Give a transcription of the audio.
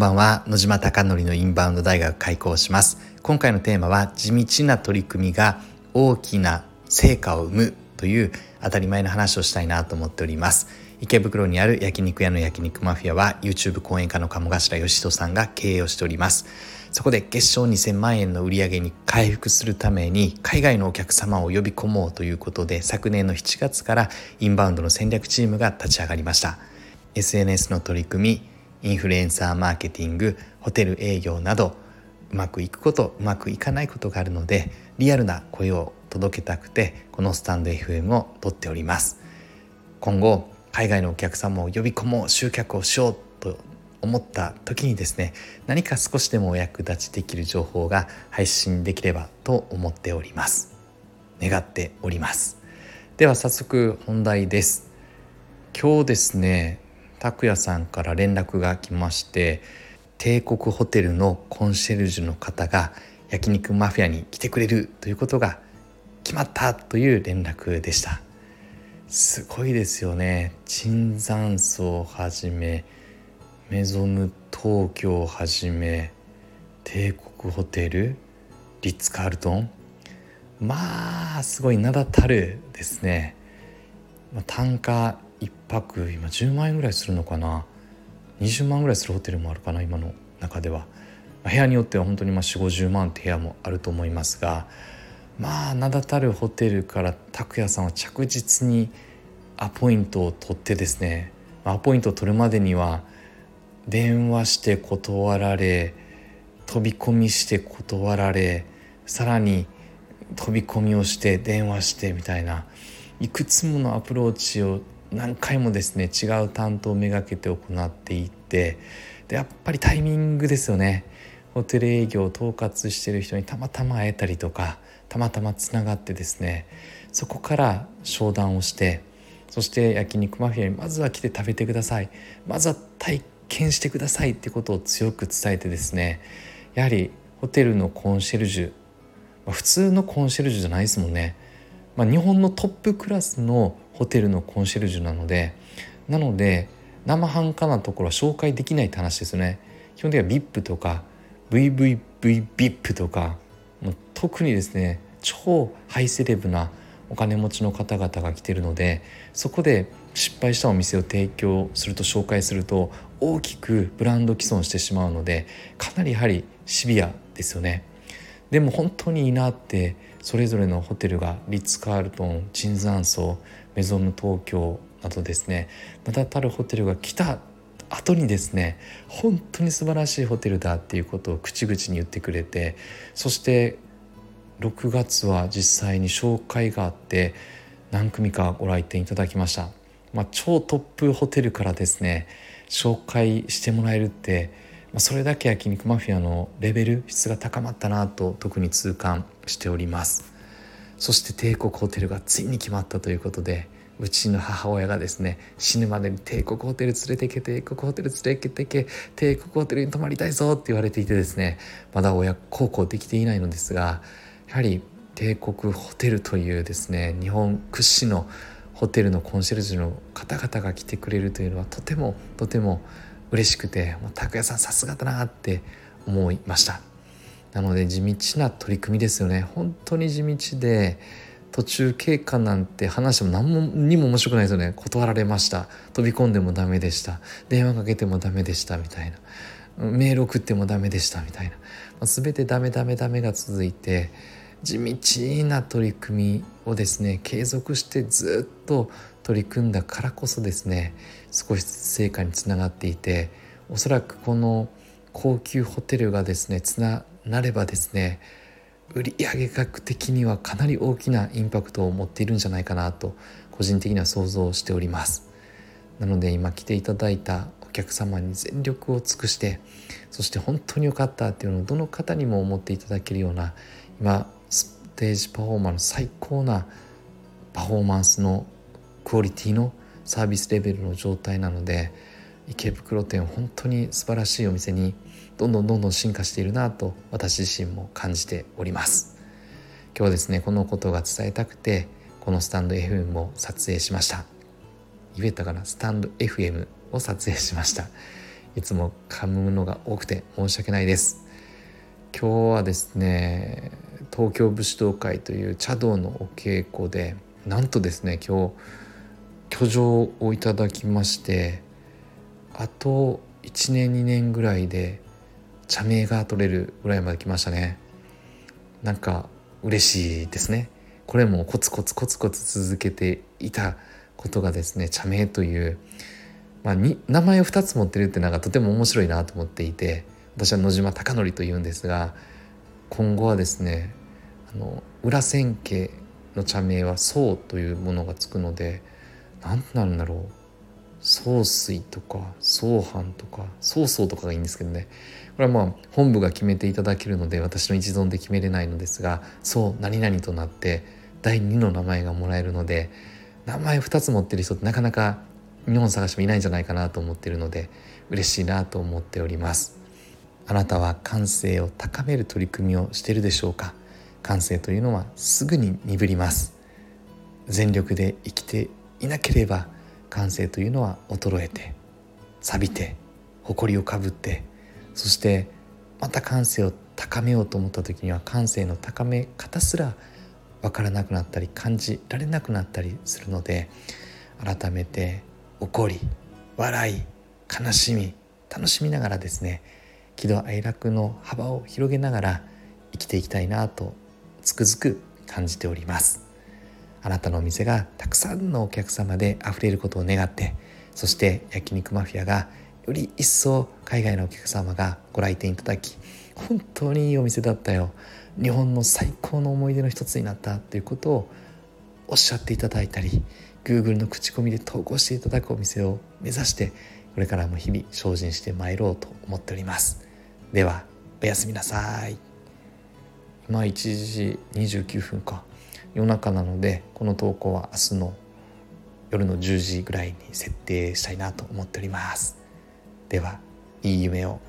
ばんは。野島貴則のインバウンド大学開講します。今回のテーマは地道な取り組みが大きな成果を生むという当たり前の話をしたいなと思っております。池袋にある焼肉屋の焼肉マフィアは YouTube 講演家の鴨頭義人さんが経営をしております。そこで月賞2000万円の売り上げに回復するために海外のお客様を呼び込もうということで昨年の7月からインバウンドの戦略チームが立ち上がりました。SNS の取り組みインフルエンサーマーケティングホテル営業などうまくいくことうまくいかないことがあるのでリアルな声を届けたくてこのスタンド FM を撮っております。今後海外のお客様を呼び込もう集客をしようと思った時にですね何か少しでもお役立ちできる情報が配信できればと思っております。願っております。では早速本題です。今日ですね拓也さんから連絡が来まして帝国ホテルのコンシェルジュの方が焼肉マフィアに来てくれるということが決まったという連絡でした。すごいですよね。椿山荘をはじめメゾム東京をはじめ帝国ホテルリッツ・カールトン。まあすごい名だたるですね。単価1泊今10万円ぐらいするのかな？20万ぐらいするホテルもあるかな今の中では。部屋によっては本当にまあ4 5 0万って部屋もあると思いますがまあ名だたるホテルから拓也さんは着実にアポイントを取ってですねアポイントを取るまでには電話して断られ飛び込みして断られさらに飛び込みをして電話してみたいないくつものアプローチを何回もですね違う担当をめがけて行っていってでやっぱりタイミングですよね。ホテル営業を統括してる人にたまたま会えたりとかたまたまつながってですねそこから商談をしてそして焼肉マフィアにまずは来て食べてください。まずは体験してくださいってことを強く伝えてですねやはりホテルのコンシェルジュ、普通のコンシェルジュじゃないですもんね、まあ、日本のトップクラスのホテルのコンシェルジュなのでなので生半可なところは紹介できないって話ですよね。基本的には VIP とか VVVVIP とかもう特にですね超ハイセレブなお金持ちの方々が来てるのでそこで失敗したお店を提供すると紹介すると大きくブランド既存してしまうのでかなりやはりシビアですよね。でも本当にいいなってそれぞれのホテルがリッツ・カールトン椿山荘メゾン東京などですね。名だたるホテルが来た後にですね本当に素晴らしいホテルだっていうことを口々に言ってくれてそして6月は実際に紹介があって何組かご来店いただきました、まあ、超トップホテルからですね紹介してもらえるって、それだけ焼肉マフィアのレベル質が高まったなと特に痛感しております。そして帝国ホテルがついに決まったということでうちの母親がですね死ぬまでに帝国ホテル連れてけ帝国ホテル連れてけ帝国ホテルに泊まりたいぞって言われていてですねまだ親孝行できていないのですがやはり帝国ホテルというですね日本屈指のホテルのコンシェルジュの方々が来てくれるというのはとてもとても嬉しくて拓哉さんさすがだなって思いました。なので地道な取り組みですよね。本当に地道で途中経過なんて話しても何もにも面白くないですよね。断られました。飛び込んでもダメでした。電話かけてもダメでした。みたいな。メール送ってもダメでした。みたいな、全てダメダメダメが続いて地道な取り組みをですね継続してずっと取り組んだからこそですね少しずつ成果につながっていておそらくこの高級ホテルがですねつななればですね売上額的にはかなり大きなインパクトを持っているんじゃないかなと個人的には想像しております。なので今来ていただいたお客様に全力を尽くしてそして本当に良かったっていうのをどの方にも思っていただけるような今ステージパフォーマンス最高なパフォーマンスのクオリティのサービスレベルの状態なので池袋店本当に素晴らしいお店にどんどんどんどん進化しているなと私自身も感じております。今日はですねこのことが伝えたくてこのスタンド FM を撮影しました。言えたかな？スタンド FM を撮影しました。いつも噛むのが多くて申し訳ないです。今日はですね東京武士道会という茶道のお稽古でなんとですね今日居城をいただきましてあと1年2年ぐらいで茶名が取れるぐらいまで来ましたね。なんか嬉しいですね。これもコツコツコツコツ続けていたことがですね茶名という、まあ、に名前を2つ持ってるってなんかとても面白いなと思っていて私は野島貴則というんですが今後はですねあの裏千家の茶名は宋というものがつくので何なんだろう。総帥とか総藩とか曹操とかがいいんですけどね。これはまあ本部が決めていただけるので私の一存で決めれないのですがそう何々となって第2の名前がもらえるので名前2つ持ってる人ってなかなか日本探してもいないんじゃないかなと思ってるので嬉しいなと思っております。あなたは感性を高める取り組みをしてるでしょうか？感性というのはすぐに鈍ります。全力で生きていなければ感性というのは衰えて錆びて埃をかぶってそしてまた感性を高めようと思った時には感性の高め方すら分からなくなったり感じられなくなったりするので改めて怒り笑い悲しみ楽しみながらですね喜怒哀楽の幅を広げながら生きていきたいなとつくづく感じております。あなたのお店がたくさんのお客様で溢れることを願ってそして焼肉マフィアがより一層海外のお客様がご来店いただき本当にいいお店だったよ。日本の最高の思い出の一つになったということをおっしゃっていただいたり Google の口コミで投稿していただくお店を目指してこれからも日々精進してまいろうと思っております。ではおやすみなさい。今1時29分か。夜中なのでこの投稿は明日の夜の10時ぐらいに設定したいなと思っております。ではいい夢を。